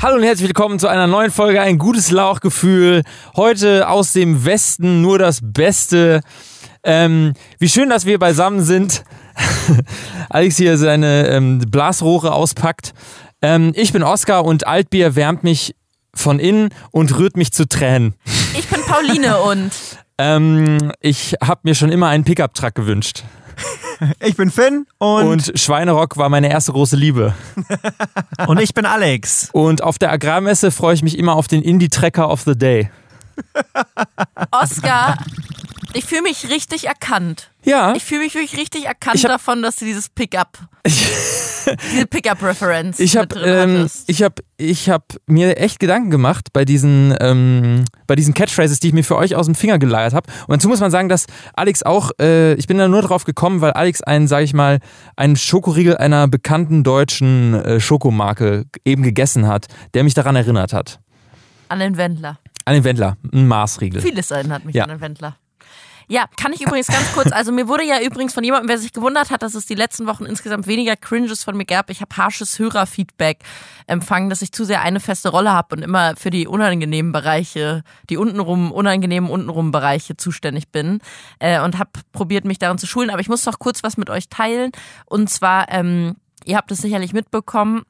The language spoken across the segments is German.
Hallo und herzlich willkommen zu einer neuen Folge Ein gutes Lauchgefühl. Heute aus dem Westen nur das Beste. Ähm, wie schön, dass wir beisammen sind. Alex hier seine ähm, Blasrohre auspackt. Ähm, ich bin Oskar und Altbier wärmt mich von innen und rührt mich zu Tränen. Ich bin Pauline und Ähm, ich habe mir schon immer einen Pickup-Truck gewünscht. Ich bin Finn und, Und Schweinerock war meine erste große Liebe. und ich bin Alex. Und auf der Agrarmesse freue ich mich immer auf den Indie-Tracker of the Day. Oscar. Ich fühle mich richtig erkannt. Ja. Ich fühle mich wirklich richtig erkannt hab- davon, dass du dieses Pickup, diese Pickup-Reference Ich habe ähm, ich hab, ich hab mir echt Gedanken gemacht bei diesen, ähm, bei diesen Catchphrases, die ich mir für euch aus dem Finger geleiert habe. Und dazu muss man sagen, dass Alex auch, äh, ich bin da nur drauf gekommen, weil Alex einen, sag ich mal, einen Schokoriegel einer bekannten deutschen äh, Schokomarke eben gegessen hat, der mich daran erinnert hat. An den Wendler. An den Wendler, ein Maßriegel. Vieles erinnert mich Ja. an den Wendler. Ja, kann ich übrigens ganz kurz, also mir wurde ja übrigens von jemandem, wer sich gewundert hat, dass es die letzten Wochen insgesamt weniger Cringes von mir gab. Ich habe harsches Hörerfeedback empfangen, dass ich zu sehr eine feste Rolle habe und immer für die unangenehmen Bereiche, die untenrum, unangenehmen untenrum Bereiche zuständig bin äh, und habe probiert, mich darin zu schulen. Aber ich muss noch kurz was mit euch teilen. Und zwar, ähm, ihr habt es sicherlich mitbekommen,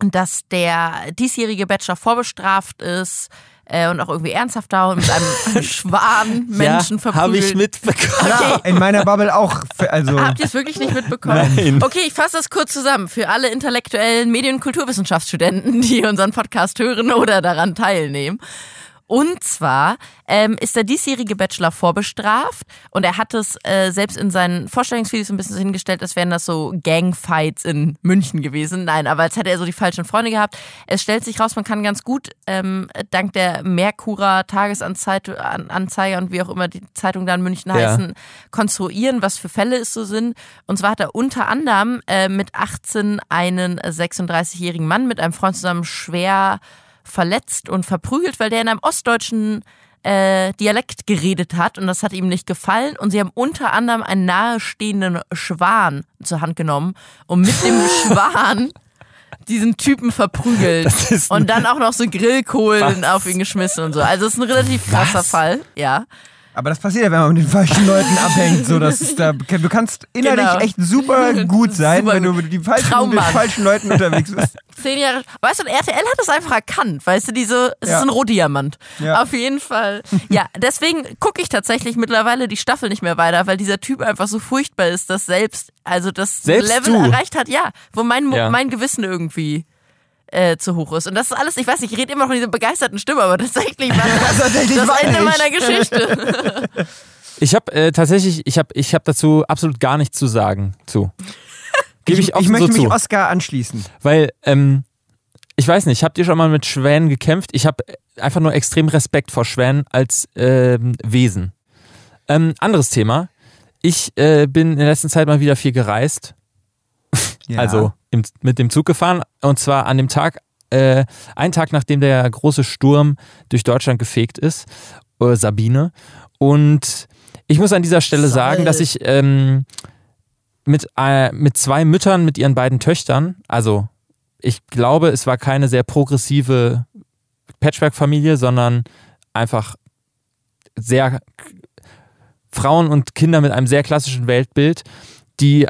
dass der diesjährige Bachelor vorbestraft ist äh, und auch irgendwie ernsthafter und mit einem Schwan Menschen ja, habe ich verprügelt. mitbekommen. Ja, in meiner Bubble auch. Also, Habt ihr es wirklich nicht mitbekommen? Nein. Okay, ich fasse das kurz zusammen. Für alle intellektuellen Medien- und Kulturwissenschaftsstudenten, die unseren Podcast hören oder daran teilnehmen. Und zwar ähm, ist der diesjährige Bachelor vorbestraft und er hat es äh, selbst in seinen Vorstellungsvideos ein bisschen so hingestellt, als wären das so Gangfights in München gewesen. Nein, aber als hätte er so die falschen Freunde gehabt. Es stellt sich raus, man kann ganz gut ähm, dank der Merkurer Tagesanzeiger An- Anzeiger und wie auch immer die Zeitung da in München Ja. heißen, konstruieren, was für Fälle es so sind. Und zwar hat er unter anderem äh, mit 18 einen 36-jährigen Mann mit einem Freund zusammen schwer verletzt und verprügelt, weil der in einem ostdeutschen äh, Dialekt geredet hat und das hat ihm nicht gefallen und sie haben unter anderem einen nahestehenden Schwan zur Hand genommen und mit dem Schwan diesen Typen verprügelt und dann auch noch so Grillkohlen Was? auf ihn geschmissen und so. Also es ist ein relativ krasser Was? Fall, ja. Aber das passiert ja, wenn man mit den falschen Leuten abhängt. So, dass es da, du kannst innerlich Genau. echt super gut sein, Super wenn du mit, die falschen, mit den falschen Leuten unterwegs bist. Zehn Jahre. Weißt du, und RTL hat es einfach erkannt. Weißt du, diese, es Ja. ist ein Rohdiamant. Ja. Auf jeden Fall. Ja, deswegen gucke ich tatsächlich mittlerweile die Staffel nicht mehr weiter, weil dieser Typ einfach so furchtbar ist, dass selbst, also das Selbst Level du? erreicht hat, ja, wo mein, Ja. mein Gewissen irgendwie äh, zu hoch ist. Und das ist alles, ich weiß nicht, ich rede immer noch in dieser begeisterten Stimme, aber tatsächlich war das, tatsächlich das war Ende ich. meiner Geschichte. Ich habe äh, tatsächlich, ich habe ich hab dazu absolut gar nichts zu sagen zu. Gebe ich, ich offen möchte so mich zu. Oscar anschließen. Weil, ähm, ich weiß nicht, habt ihr schon mal mit Schwänen gekämpft? Ich habe einfach nur extrem Respekt vor Schwänen als ähm, Wesen. Ähm, anderes Thema. Ich äh, bin in der letzten Zeit mal wieder viel gereist. Ja. Also im, mit dem Zug gefahren. Und zwar an dem Tag, äh, einen Tag nachdem der große Sturm durch Deutschland gefegt ist, äh, Sabine. Und ich muss an dieser Stelle sagen, dass ich ähm, mit, äh, mit zwei Müttern, mit ihren beiden Töchtern, also ich glaube, es war keine sehr progressive Patchwork-Familie, sondern einfach sehr Frauen und Kinder mit einem sehr klassischen Weltbild, die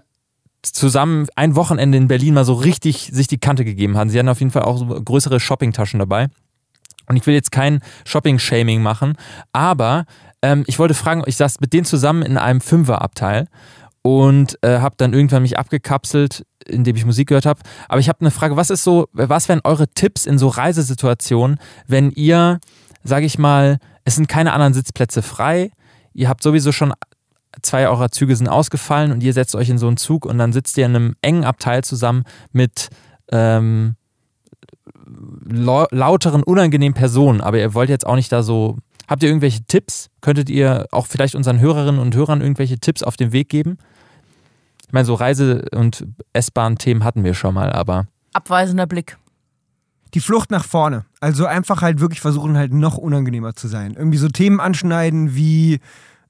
zusammen ein Wochenende in Berlin mal so richtig sich die Kante gegeben haben. Sie hatten auf jeden Fall auch so größere Shoppingtaschen dabei. Und ich will jetzt kein Shopping-Shaming machen, aber ähm, ich wollte fragen, ich saß mit denen zusammen in einem Fünferabteil und äh, habe dann irgendwann mich abgekapselt, indem ich Musik gehört habe. Aber ich habe eine Frage, was ist so, was wären eure Tipps in so Reisesituationen, wenn ihr, sage ich mal, es sind keine anderen Sitzplätze frei, ihr habt sowieso schon zwei eurer Züge sind ausgefallen und ihr setzt euch in so einen Zug und dann sitzt ihr in einem engen Abteil zusammen mit ähm, lau- lauteren, unangenehmen Personen, aber ihr wollt jetzt auch nicht da so. Habt ihr irgendwelche Tipps? Könntet ihr auch vielleicht unseren Hörerinnen und Hörern irgendwelche Tipps auf den Weg geben? Ich meine, so Reise- und S-Bahn-Themen hatten wir schon mal, aber Abweisender Blick. Die Flucht nach vorne. Also einfach halt wirklich versuchen, halt noch unangenehmer zu sein. Irgendwie so Themen anschneiden wie,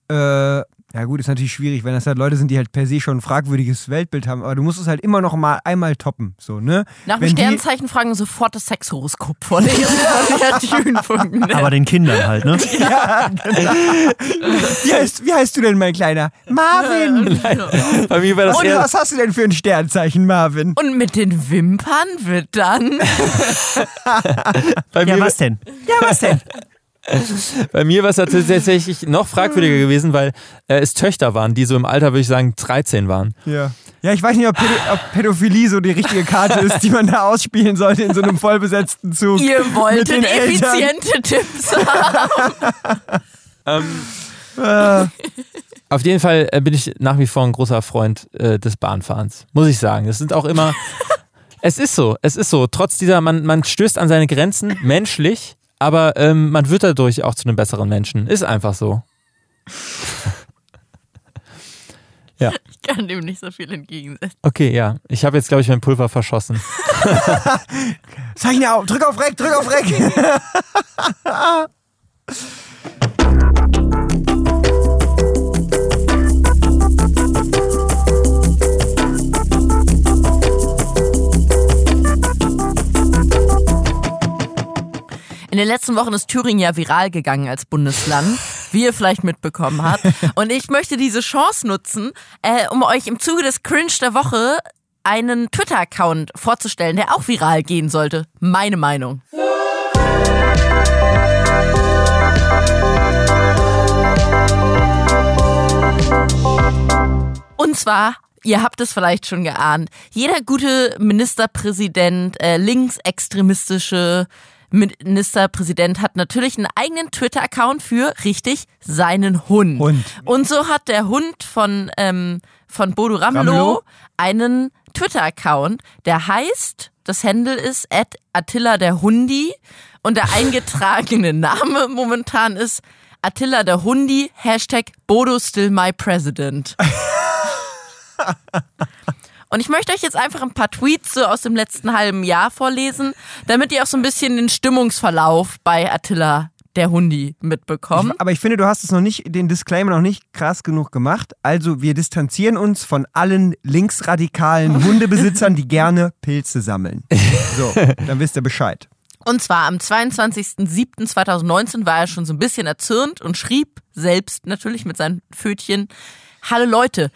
äh, Ja gut, ist natürlich schwierig, wenn das halt Leute sind, die halt per se schon ein fragwürdiges Weltbild haben, aber du musst es halt immer noch mal einmal toppen, so, ne? Nach dem Wenn die- Sternzeichen fragen sofort das Sexhoroskop vorlesen von Tune.net. Aber den Kindern halt, ne? Ja, genau. wie, heißt, wie heißt du denn, mein Kleiner? Marvin! Bei mir war das Und eher, was hast du denn für ein Sternzeichen, Marvin? Und mit den Wimpern wird dann bei Ja, mir, was denn? Ja, was denn? bei mir war es tatsächlich noch fragwürdiger gewesen, weil äh, es Töchter waren, die so im Alter, würde ich sagen, 13 waren. Ja. Ja, ich weiß nicht, ob, Pädo ob Pädophilie so die richtige Karte ist, die man da ausspielen sollte in so einem vollbesetzten Zug. ihr Mit wolltet den Eltern. effiziente Tipps haben. Äh, Auf jeden Fall äh, bin ich nach wie vor ein großer Freund äh, des Bahnfahrens, muss ich sagen. Es sind auch immer. es ist so, es ist so. Trotz dieser, man, man stößt an seine Grenzen, menschlich, aber ähm, man wird dadurch auch zu einem besseren Menschen. Ist einfach so. ja, Ich kann dem nicht so viel entgegensetzen. okay, ja. Ich habe jetzt, glaube ich, mein Pulver verschossen. Zeichne auf, drück auf Reck, drück auf Reck. In den letzten Wochen ist Thüringen ja viral gegangen als Bundesland, wie ihr vielleicht mitbekommen habt. Und ich möchte diese Chance nutzen, äh, um euch im Zuge des Cringe der Woche einen Twitter-Account vorzustellen, der auch viral gehen sollte. Meine Meinung. Und zwar, ihr habt es vielleicht schon geahnt, jeder gute Ministerpräsident, äh, linksextremistische Ministerpräsident hat natürlich einen eigenen Twitter-Account für, richtig, seinen Hund. Hund. Und so hat der Hund von, ähm, von Bodo Ramelow, Ramelow? einen Twitter-Account, der heißt, das Handle ist at Attila der Hundi und der eingetragene Name momentan ist Attila der Hundi, Hashtag Bodo still my president. Und ich möchte euch jetzt einfach ein paar Tweets so aus dem letzten halben Jahr vorlesen, damit ihr auch so ein bisschen den Stimmungsverlauf bei Attila der Hundi mitbekommt. Aber ich finde, du hast es noch nicht, den Disclaimer noch nicht krass genug gemacht. Also, wir distanzieren uns von allen linksradikalen Hundebesitzern, die gerne Pilze sammeln. So, dann wisst ihr Bescheid. Und zwar am 22.07.2019 war er schon so ein bisschen erzürnt und schrieb selbst natürlich mit seinen Pfötchen, Hallo Leute,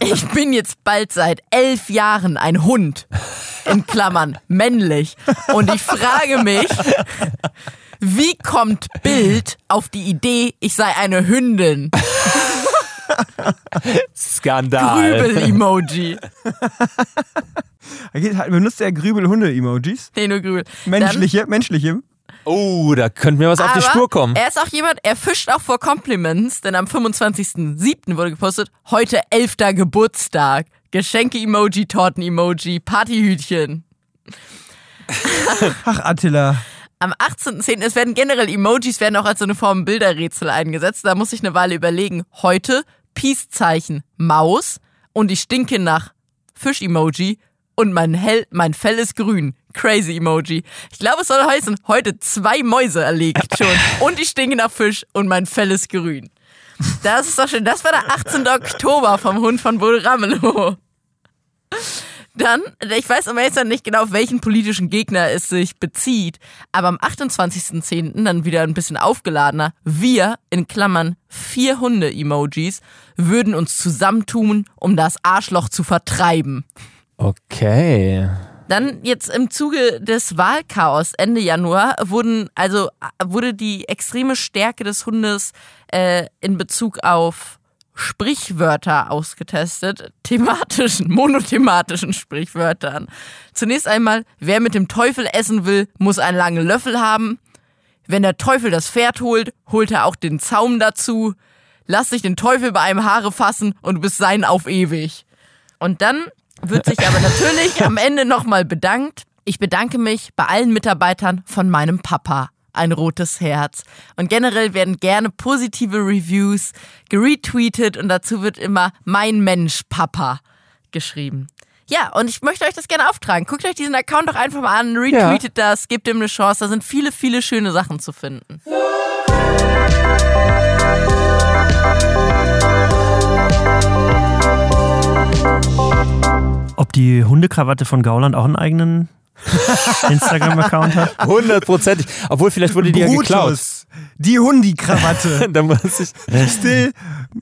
ich bin jetzt bald seit elf Jahren ein Hund, in Klammern männlich, und ich frage mich, wie kommt Bild auf die Idee, ich sei eine Hündin? Skandal. Grübel-Emoji. Benutzt er Grübel-Hunde-Emojis? Nee, nur Grübel. Menschliche, menschliche. Oh, da könnte mir was auf die Aber Spur kommen. Er ist auch jemand, er fischt auch vor Compliments, denn am 25.07. wurde gepostet, heute 11. Geburtstag. Geschenke-Emoji, Torten-Emoji, Partyhütchen. Ach, Attila. Am 18.10. es werden generell Emojis werden auch als so eine Form Bilderrätsel eingesetzt. Da muss ich eine Weile überlegen. Heute Peace-Zeichen Maus und ich stinke nach Fisch-Emoji und mein, Hell, mein Fell ist grün. Crazy Emoji. Ich glaube, es soll heißen, heute zwei Mäuse erlegt schon und ich stinke nach Fisch und mein Fell ist grün. Das ist doch schön. Das war der 18. Oktober vom Hund von Bodo Ramelow. Dann, ich weiß aber jetzt nicht genau, auf welchen politischen Gegner es sich bezieht, aber am 28.10. dann wieder ein bisschen aufgeladener. Wir, in Klammern vier Hunde-Emojis, würden uns zusammentun, um das Arschloch zu vertreiben. Okay. Dann jetzt im Zuge des Wahlchaos Ende Januar wurden also wurde die extreme Stärke des Hundes äh, in Bezug auf Sprichwörter ausgetestet, thematischen, monothematischen Sprichwörtern. Zunächst einmal, wer mit dem Teufel essen will, muss einen langen Löffel haben. Wenn der Teufel das Pferd holt, holt er auch den Zaum dazu. Lass dich den Teufel bei einem Haare fassen und du bist sein auf ewig. Und dann wird sich aber natürlich am Ende nochmal bedankt. Ich bedanke mich bei allen Mitarbeitern von meinem Papa. Ein rotes Herz. Und generell werden gerne positive Reviews geretweetet und dazu wird immer mein Mensch Papa geschrieben. Ja, und ich möchte euch das gerne auftragen. Guckt euch diesen Account doch einfach mal an, retweetet das, gebt ihm eine Chance. Da sind viele, viele schöne Sachen zu finden. Die Hundekrawatte von Gauland auch einen eigenen Instagram-Account hat? Hundertprozentig. Obwohl, vielleicht wurde die ja geklaut. Brutus, die Hundi-Krawatte. da muss ich. Still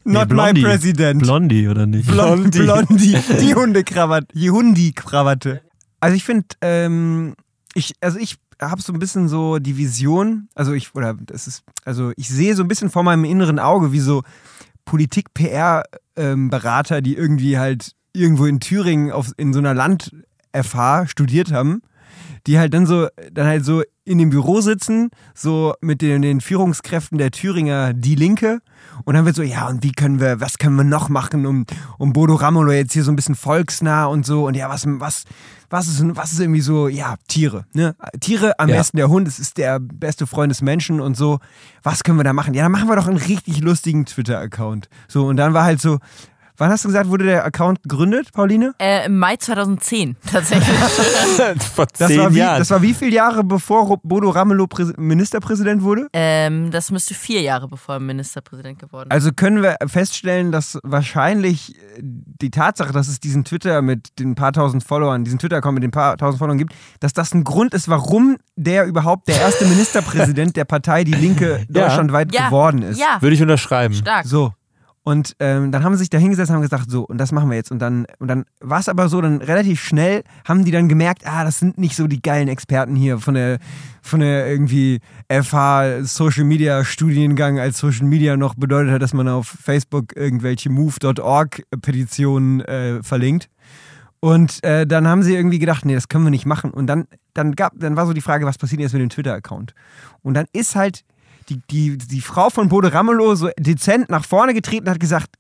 not Nee, my Blondie. president. Blondie, oder nicht? Blondie. Blondie. Die Hundekrawatte. Die Hundi-Krawatte. Also ich finde, ähm, ich, also ich habe so ein bisschen so die Vision, also ich, oder das ist, also ich sehe so ein bisschen vor meinem inneren Auge, wie so Politik-PR-Berater, die irgendwie halt irgendwo in Thüringen auf, in so einer Land-FH studiert haben, die halt dann so, dann halt so in dem Büro sitzen, so mit den, den Führungskräften der Thüringer Die Linke. Und dann wird so, ja, und wie können wir, was können wir noch machen, um, um Bodo Ramelow jetzt hier so ein bisschen volksnah und so. Und ja, was, was, was ist, was ist irgendwie so, ja, Tiere, ne? Tiere, am Ja. besten der Hund, es ist der beste Freund des Menschen und so. Was können wir da machen? Ja, dann machen wir doch einen richtig lustigen Twitter-Account. So, und dann war halt so, wann hast du gesagt, wurde der Account gegründet, Pauline? Äh, Im Mai 2010 tatsächlich. Vor Das zehn war, wie, Jahren. das war wie viele Jahre bevor Bodo Ramelow Präs- Ministerpräsident wurde? ähm, das müsste vier Jahre bevor er Ministerpräsident geworden ist. Also können wir feststellen, dass wahrscheinlich äh, die Tatsache, dass es diesen Twitter mit den paar tausend Followern, diesen Twitter-Account mit den paar tausend Followern gibt, dass das ein Grund ist, warum der überhaupt der erste Ministerpräsident der Partei Die Linke Ja. deutschlandweit ja, geworden ist. Ja, Würde ich unterschreiben. stark. So. Und ähm, dann haben sie sich da hingesetzt und haben gesagt, so, und das machen wir jetzt. Und dann, und dann war es aber so, dann relativ schnell haben die dann gemerkt, ah, das sind nicht so die geilen Experten hier von der, von der irgendwie FH Social Media Studiengang, als Social Media noch bedeutet hat, dass man auf Facebook irgendwelche Move.org Petitionen äh, verlinkt. Und äh, dann haben sie irgendwie gedacht, nee, das können wir nicht machen. Und dann, dann, gab, dann war so die Frage, was passiert jetzt mit dem Twitter-Account? Und dann ist halt die, die, die Frau von Bode Ramelow so dezent nach vorne getreten und hat gesagt,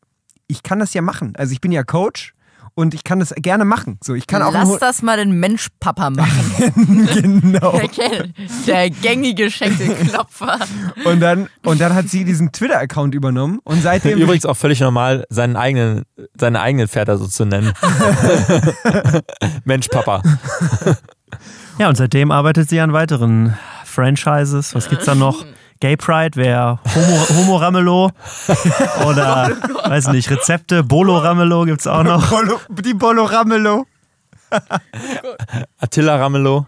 ich kann das ja machen. Also ich bin ja Coach und ich kann das gerne machen. So, ich kann auch Lass das mal den Mensch-Papa machen. genau. Der, der gängige Schenkelklopfer. Und dann, und dann hat sie diesen Twitter-Account übernommen und seitdem Übrigens auch völlig normal, seinen eigenen, seine eigenen Väter so zu nennen. Mensch, Papa. Ja, und seitdem arbeitet sie an weiteren Franchises. Was gibt's da noch? Gay Pride wäre Homo, Homo Ramelow oder weiß nicht, Rezepte, Bolo Ramelow gibt's auch noch. Bolo, die Bolo Ramelow. Attila Ramelow.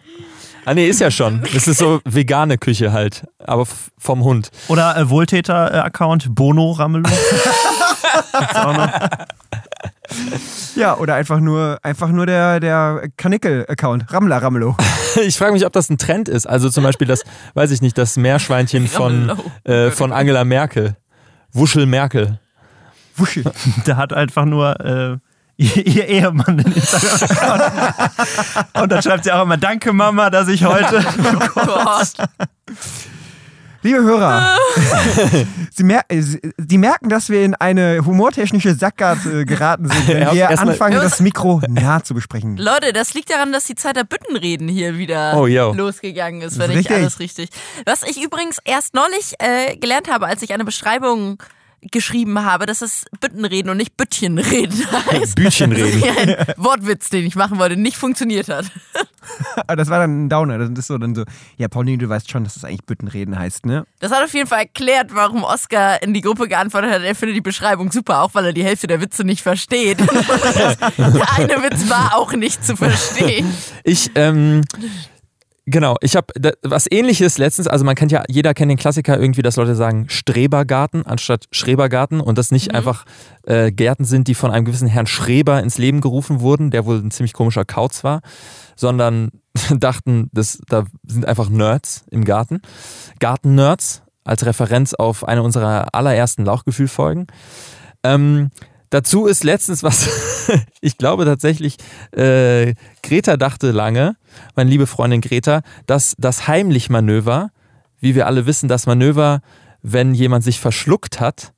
Ah nee, ist ja schon. Das ist so vegane Küche halt, aber vom Hund. Oder äh, Wohltäter-Account Bono Ramelow. Ja, oder einfach nur, einfach nur der, der Kanickel-Account. Rammler Ramelow. Ich frage mich, ob das ein Trend ist. Also zum Beispiel das, weiß ich nicht, das Meerschweinchen von, äh, von Angela Merkel. Wuschel Merkel. Wuschel. Der hat einfach nur äh, ihr, Ehemann den Instagram-Account. Und dann schreibt sie auch immer, danke Mama, dass ich heute... Gott. Liebe Hörer, Sie, mer äh, Sie merken, dass wir in eine humortechnische Sackgasse geraten sind, wenn Ja, wir anfangen, das Mikro nah zu besprechen. Leute, das liegt daran, dass die Zeit der Büttenreden hier wieder Oh, losgegangen ist, wenn ist ich richtig. alles richtig. Was ich übrigens erst neulich äh, gelernt habe, als ich eine Beschreibung geschrieben habe, dass es Büttenreden und nicht Büttchenreden heißt. Bütchenreden. Ein Wortwitz, den ich machen wollte, nicht funktioniert hat. Aber das war dann ein Downer. Das ist so dann so, ja, Pauline, du weißt schon, dass das eigentlich Büttenreden heißt, ne? Das hat auf jeden Fall erklärt, warum Oscar in die Gruppe geantwortet hat, er findet die Beschreibung super, auch weil er die Hälfte der Witze nicht versteht. der eine Witz war auch nicht zu verstehen. Ich, ähm, genau, ich habe was ähnliches letztens, also man kennt ja, jeder kennt den Klassiker irgendwie, dass Leute sagen Strebergarten anstatt Schrebergarten und das nicht einfach äh, Gärten sind, die von einem gewissen Herrn Schreber ins Leben gerufen wurden, der wohl ein ziemlich komischer Kauz war, sondern dachten, das, da sind einfach Nerds im Garten. Garten-Nerds als Referenz auf eine unserer allerersten Lauchgefühl-Folgen. Ähm, dazu ist letztens was, ich glaube tatsächlich, äh, Greta dachte lange, meine liebe Freundin Greta, dass das Heimlich-Manöver, wie wir alle wissen, das Manöver, wenn jemand sich verschluckt hat,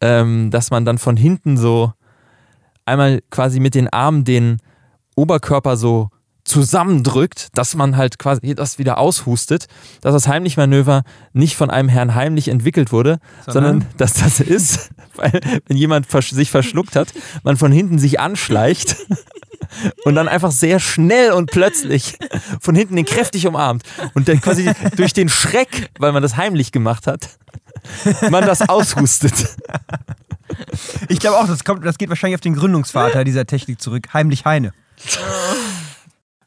ähm, dass man dann von hinten so einmal quasi mit den Armen den Oberkörper so zusammendrückt, dass man halt quasi das wieder aushustet, dass das Heimlich-Manöver nicht von einem Herrn heimlich entwickelt wurde, sondern, Sondern? dass das ist, weil wenn jemand sich verschluckt hat, man von hinten sich anschleicht und dann einfach sehr schnell und plötzlich von hinten den kräftig umarmt und dann quasi durch den Schreck, weil man das heimlich gemacht hat, man das aushustet. Ich glaube auch, das, kommt, das geht wahrscheinlich auf den Gründungsvater dieser Technik zurück, Heimlich Heine.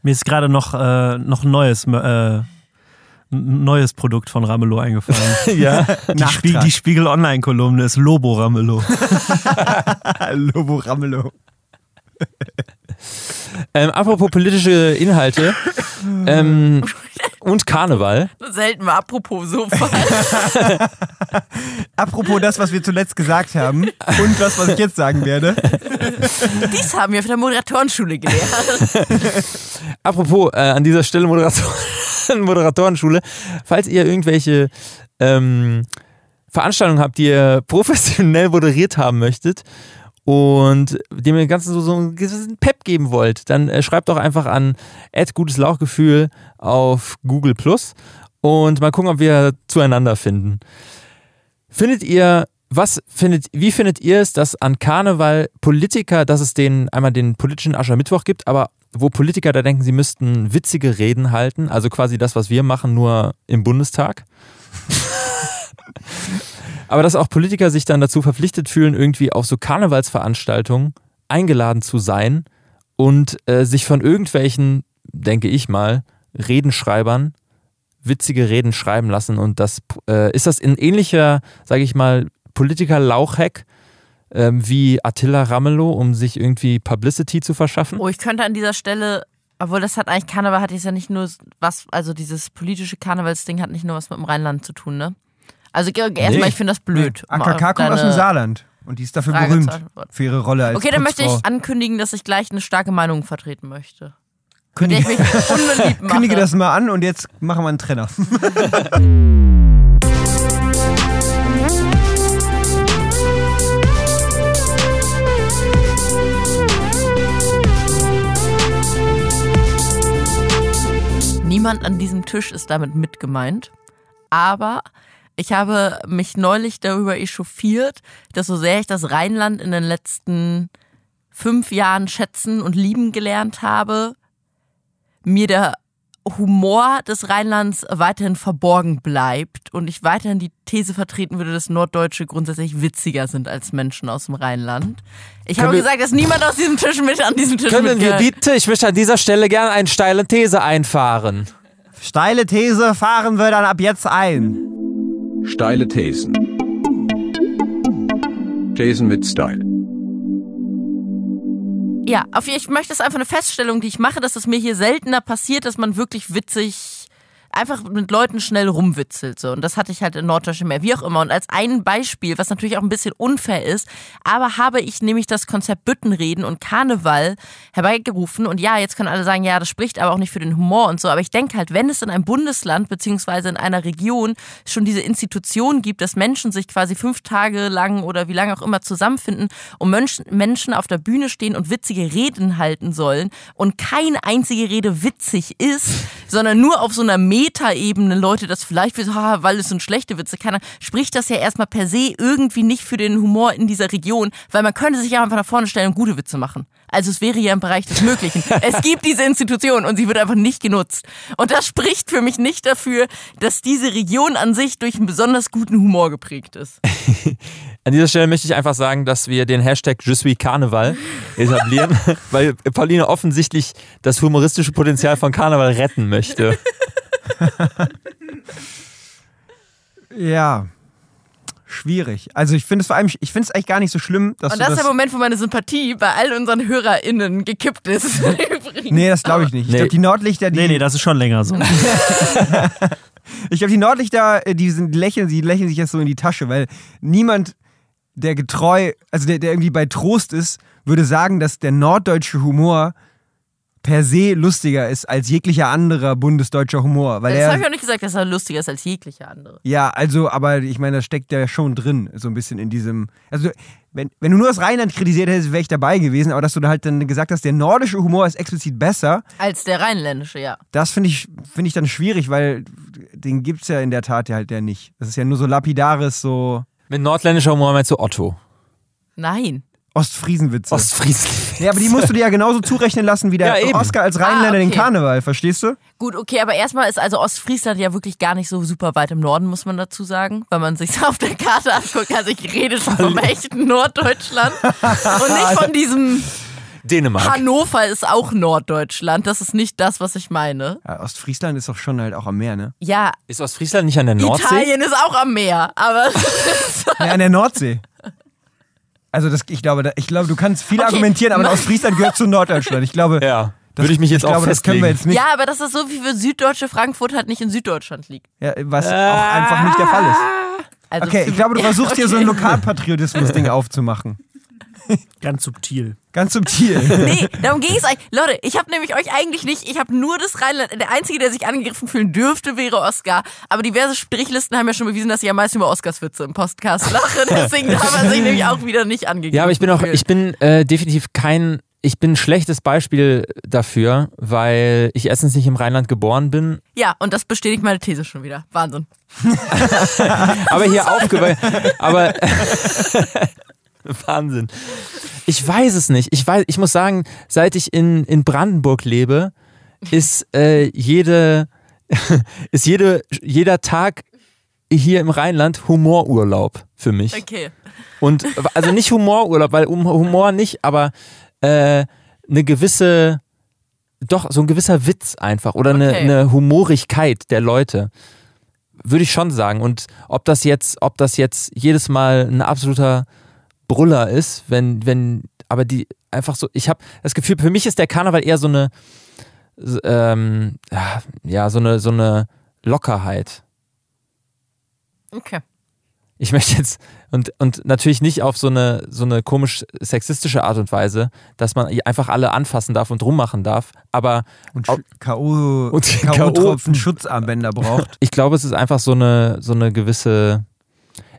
Mir ist gerade noch, äh, noch ein neues, äh, neues Produkt von Ramelow eingefallen. ja. Die, Spie die Spiegel Online-Kolumne ist Lobo Ramelow. Lobo Ramelow. Ähm, apropos politische Inhalte ähm, und Karneval. Selten mal apropos Sofa. Apropos das, was wir zuletzt gesagt haben und das, was ich jetzt sagen werde. Dies haben wir auf der Moderatorenschule gelernt. Apropos äh, an dieser Stelle Moderator Moderatorenschule, falls ihr irgendwelche ähm, Veranstaltungen habt, die ihr professionell moderiert haben möchtet und dem ihr Ganzen so, so einen gewissen Pep geben wollt, dann äh, schreibt doch einfach an gutes Lauchgefühl auf Google Plus und mal gucken, ob wir zueinander finden. Findet ihr, was findet, wie findet ihr es, dass an Karneval Politiker, dass es den einmal den politischen Aschermittwoch gibt, aber wo Politiker da denken, sie müssten witzige Reden halten, also quasi das, was wir machen, nur im Bundestag? Aber dass auch Politiker sich dann dazu verpflichtet fühlen, irgendwie auf so Karnevalsveranstaltungen eingeladen zu sein und äh, sich von irgendwelchen, denke ich mal, Redenschreibern witzige Reden schreiben lassen. Und das äh, ist das in ähnlicher, sage ich mal, Politiker-Lauchhack äh, wie Attila Ramelow, um sich irgendwie Publicity zu verschaffen? Oh, ich könnte an dieser Stelle obwohl das hat eigentlich Karneval hat jetzt ja nicht nur was, also dieses politische Karnevalsding hat nicht nur was mit dem Rheinland zu tun, ne? Also erstmal, Nee. ich finde das blöd. Nee. AKK kommt aus dem Saarland. Und die ist dafür berühmt. Für ihre Rolle als Okay, dann möchte Putzfrau. ich ankündigen, dass ich gleich eine starke Meinung vertreten möchte. Kündige, kündige das mal an und jetzt machen wir einen Trenner. Niemand an diesem Tisch ist damit mitgemeint. Aber ich habe mich neulich darüber echauffiert, dass so sehr ich das Rheinland in den letzten fünf Jahren schätzen und lieben gelernt habe, mir der Humor des Rheinlands weiterhin verborgen bleibt und ich weiterhin die These vertreten würde, dass Norddeutsche grundsätzlich witziger sind als Menschen aus dem Rheinland. Ich Können habe gesagt, dass niemand aus diesem Tisch mit an diesem Tisch Können wir bitte, ich möchte an dieser Stelle gerne eine steile These einfahren. Steile These fahren wir dann ab jetzt ein. Steile Thesen. Thesen mit Style. Ja, auf ich möchte es einfach eine Feststellung, die ich mache, dass es mir hier seltener passiert, dass man wirklich witzig einfach mit Leuten schnell rumwitzelt so. Und das hatte ich halt in Norddeutschland mehr, wie auch immer. Und als ein Beispiel, was natürlich auch ein bisschen unfair ist, aber habe ich nämlich das Konzept Büttenreden und Karneval herbeigerufen. Und ja, jetzt können alle sagen, ja, das spricht aber auch nicht für den Humor und so, aber ich denke halt, wenn es in einem Bundesland beziehungsweise in einer Region schon diese Institution gibt, dass Menschen sich quasi fünf Tage lang oder wie lange auch immer zusammenfinden und Menschen, auf der Bühne stehen und witzige Reden halten sollen und keine einzige Rede witzig ist, sondern nur auf so einer Metaebene Leute das vielleicht haha, weil es sind schlechte Witze, keiner spricht das ja erstmal per se irgendwie nicht für den Humor in dieser Region, weil man könnte sich ja einfach nach vorne stellen und gute Witze machen. Also es wäre ja im Bereich des Möglichen. es gibt diese Institution und sie wird einfach nicht genutzt. Und das spricht für mich nicht dafür, dass diese Region an sich durch einen besonders guten Humor geprägt ist. An dieser Stelle möchte ich einfach sagen, dass wir den Hashtag Je suis Karneval etablieren, weil Pauline offensichtlich das humoristische Potenzial von Karneval retten möchte. Ja. Schwierig. Also ich finde es vor allem, ich finde es eigentlich gar nicht so schlimm, dass Und du das ist das. der Moment, wo meine Sympathie bei all unseren HörerInnen gekippt ist. Übrigens. Nee, das glaube ich nicht. Ich Nee. glaube, die Nordlichter, die, Nee, nee, das ist schon länger so. ich glaube, die Nordlichter, äh, die sind die lächeln, die lächeln sich jetzt so in die Tasche, weil niemand, der getreu, also der, der irgendwie bei Trost ist, würde sagen, dass der norddeutsche Humor per se lustiger ist als jeglicher anderer bundesdeutscher Humor, weil Das er habe ich auch nicht gesagt, dass er lustiger ist als jeglicher andere. Ja, also, aber ich meine, das steckt ja schon drin, so ein bisschen in diesem. Also, wenn, wenn du nur das Rheinland kritisiert hättest, wäre ich dabei gewesen, aber dass du da halt dann gesagt hast, der nordische Humor ist explizit besser, Als der rheinländische, ja. das finde ich, find ich dann schwierig, weil den gibt es ja in der Tat ja halt ja nicht. Das ist ja nur so lapidares, so Mit nordländischer Humor meinst du Otto. Nein. Ostfriesenwitze. Ostfriesen. ja, aber die musst du dir ja genauso zurechnen lassen wie der Ja. Oscar als Rheinländer Ah, den okay. Karneval, verstehst du? Gut, okay, aber erstmal ist also Ostfriesland ja wirklich gar nicht so super weit im Norden, muss man dazu sagen, wenn man sich auf der Karte anguckt. Also ich rede schon vom echten Norddeutschland und nicht von diesem Dänemark. Hannover ist auch Norddeutschland. Das ist nicht das, was ich meine. Ja, Ostfriesland ist doch schon halt auch am Meer, ne? Ja, Ist Ostfriesland nicht an der Nordsee? Italien ist auch am Meer. Aber Ja, an der Nordsee. Also das, ich glaube, da, ich glaube, du kannst viel Okay. argumentieren, aber Ostfriesland gehört zu Norddeutschland. Ich glaube, Ja. das, Würde ich mich jetzt auch glaube, das können wir festlegen. jetzt nicht, ja, aber das ist so, wie für süddeutsche Frankfurt halt nicht in Süddeutschland liegt. ja, was auch einfach nicht der Fall ist. Also Okay, ich glaube, du versuchst hier so ein Okay. Lokalpatriotismus-Ding aufzumachen. Ganz subtil. Ganz subtil. Nee, darum ging es eigentlich. Leute, ich habe nämlich euch eigentlich nicht, ich habe nur das Rheinland, der Einzige, der sich angegriffen fühlen dürfte, wäre Oscar. Aber diverse Strichlisten haben ja schon bewiesen, dass sie am meisten über Oscarswitze im Podcast lachen. Deswegen darf man sich nämlich auch wieder nicht angegriffen Ja, aber ich bin auch, fühlen. ich bin äh, definitiv kein, ich bin ein schlechtes Beispiel dafür, weil ich erstens nicht im Rheinland geboren bin, Ja, und das bestätigt meine These schon wieder. Wahnsinn. aber hier aufgewachsen, aber Wahnsinn. Ich weiß es nicht. Ich weiß, ich muss sagen, seit ich in, in Brandenburg lebe, ist äh, jede, ist jede, jeder Tag hier im Rheinland Humorurlaub für mich. Okay. Und also nicht Humorurlaub, weil um Humor nicht, aber äh, eine gewisse, doch so ein gewisser Witz einfach oder eine, Okay. eine Humorigkeit der Leute. Würde ich schon sagen. Und ob das jetzt, ob das jetzt jedes Mal ein absoluter Brüller ist, wenn, wenn, aber die einfach so, ich habe das Gefühl, für mich ist der Karneval eher so eine, ähm, ja, so eine, so eine Lockerheit. Okay. Ich möchte jetzt, und, und natürlich nicht auf so eine, so eine komisch sexistische Art und Weise, dass man einfach alle anfassen darf und rummachen darf, aber Und K.O. Und K.O.-Tropfen Schutzarmbänder braucht. ich glaube, es ist einfach so eine, so eine gewisse,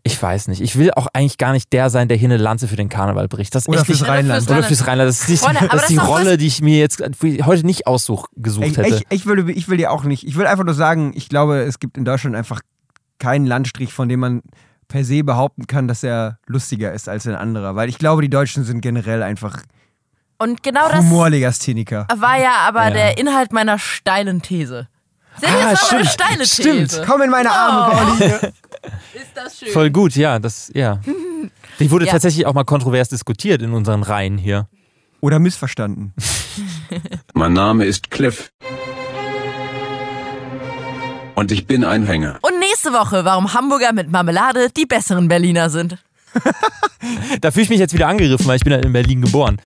ich weiß nicht, ich will auch eigentlich gar nicht der sein, der hier eine Lanze für den Karneval bricht. Das ist Oder echt fürs nicht, Rheinland. oder fürs Rheinland. Das ist, nicht, Freunde, das das ist die Rolle, die ich mir jetzt heute nicht aussuch, gesucht Ich, hätte. ich, ich, will, ich will dir auch nicht. Ich will einfach nur sagen, ich glaube, es gibt in Deutschland einfach keinen Landstrich, von dem man per se behaupten kann, dass er lustiger ist als ein anderer. Weil ich glaube, die Deutschen sind generell einfach Und genau das Humorlegastheniker. war ja aber Ja. der Inhalt meiner steilen These. Ihr, Ah, meine stimmt, stimmt. These. Komm in meine Arme, Oh. Pauli. Ist das schön. Voll gut, ja, das, ja. Die wurde Ja. tatsächlich auch mal kontrovers diskutiert in unseren Reihen hier. Oder missverstanden. Mein Name ist Cliff. Und ich bin ein Hänger. Und nächste Woche, warum Hamburger mit Marmelade die besseren Berliner sind. Da fühle ich mich jetzt wieder angegriffen, weil ich bin ja in Berlin geboren.